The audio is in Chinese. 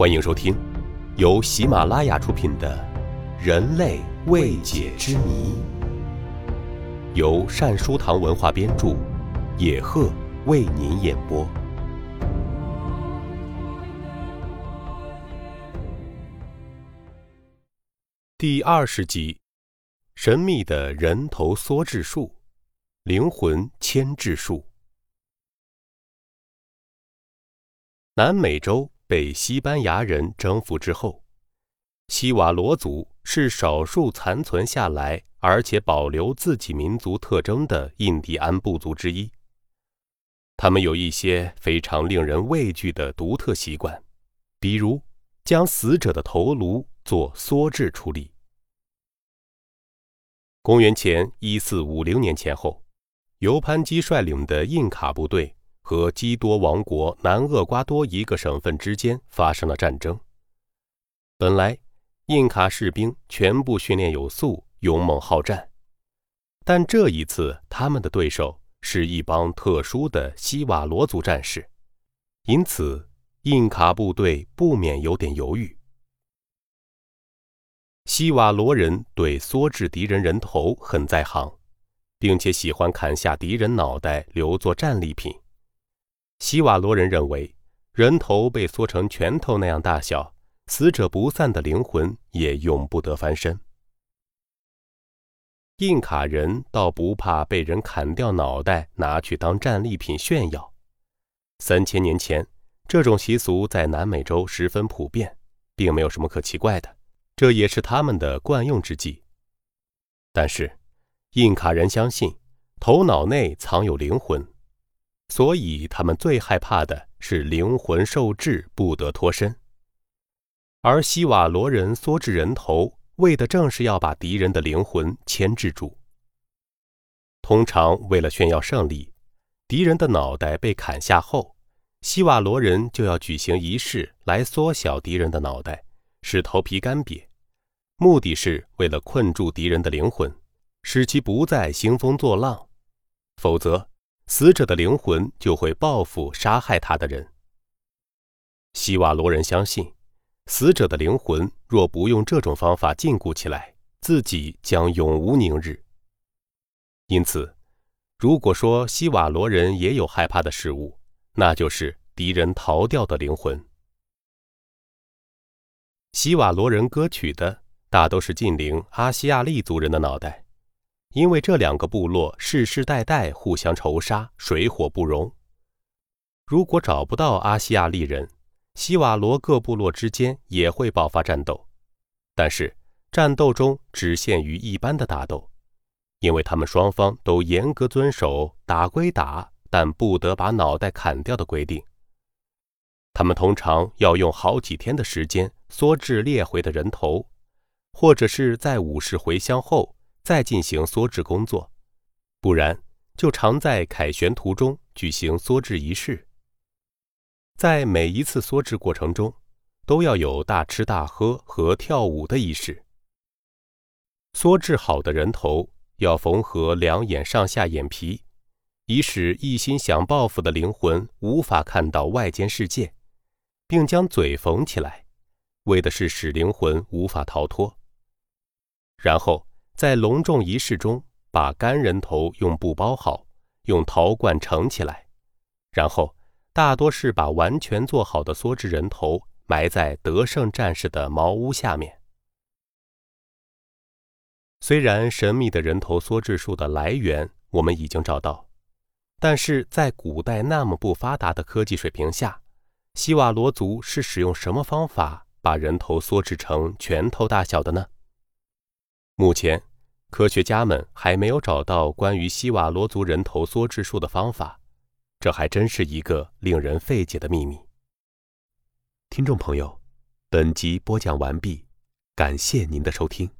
欢迎收听由喜马拉雅出品的《人类未解之谜》，由善书堂文化编著，野鹤为您演播。第二十集：神秘的人头缩制术，灵魂牵制术。南美洲被西班牙人征服之后，西瓦罗族是少数残存下来而且保留自己民族特征的印第安部族之一。他们有一些非常令人畏惧的独特习惯，比如将死者的头颅做缩制处理。公元前一四五零年前后，由潘基率领的印卡部队。和基多王国南厄瓜多一个省份之间发生了战争。本来，印卡士兵全部训练有素、勇猛好战，但这一次他们的对手是一帮特殊的西瓦罗族战士，因此印卡部队不免有点犹豫。西瓦罗人对缩制敌人人头很在行，并且喜欢砍下敌人脑袋留作战利品。西瓦罗人认为，人头被缩成拳头那样大小，死者不散的灵魂也永不得翻身。印卡人倒不怕被人砍掉脑袋拿去当战利品炫耀。三千年前，这种习俗在南美洲十分普遍，并没有什么可奇怪的，这也是他们的惯用之计。但是，印卡人相信，头脑内藏有灵魂。所以，他们最害怕的是灵魂受制不得脱身。而西瓦罗人缩制人头，为的正是要把敌人的灵魂牵制住。通常，为了炫耀胜利，敌人的脑袋被砍下后，西瓦罗人就要举行仪式来缩小敌人的脑袋，使头皮干瘪，目的是为了困住敌人的灵魂，使其不再兴风作浪，否则。死者的灵魂就会报复杀害他的人。西瓦罗人相信，死者的灵魂若不用这种方法禁锢起来，自己将永无宁日。因此，如果说西瓦罗人也有害怕的事物，那就是敌人逃掉的灵魂。西瓦罗人割取的大都是近邻阿西亚利族人的脑袋。因为这两个部落世世代代互相仇杀，水火不容。如果找不到阿西亚利人，西瓦罗各部落之间也会爆发战斗，但是战斗中只限于一般的打斗，因为他们双方都严格遵守打归打，但不得把脑袋砍掉的规定。他们通常要用好几天的时间缩制猎回的人头，或者是在武士回乡后。再进行缩制工作，不然就常在凯旋途中举行缩制仪式。在每一次缩制过程中，都要有大吃大喝和跳舞的仪式。缩制好的人头要缝合两眼上下眼皮，以使一心想报复的灵魂无法看到外间世界，并将嘴缝起来，为的是使灵魂无法逃脱。然后。在隆重仪式中，把干人头用布包好，用陶罐盛起来，然后大多是把完全做好的缩制人头埋在得胜战士的茅屋下面。虽然神秘的人头缩制术的来源我们已经找到，但是在古代那么不发达的科技水平下，西瓦罗族是使用什么方法把人头缩制成拳头大小的呢？目前。科学家们还没有找到关于希瓦罗族人头缩制术的方法，这还真是一个令人费解的秘密。听众朋友，本集播讲完毕，感谢您的收听。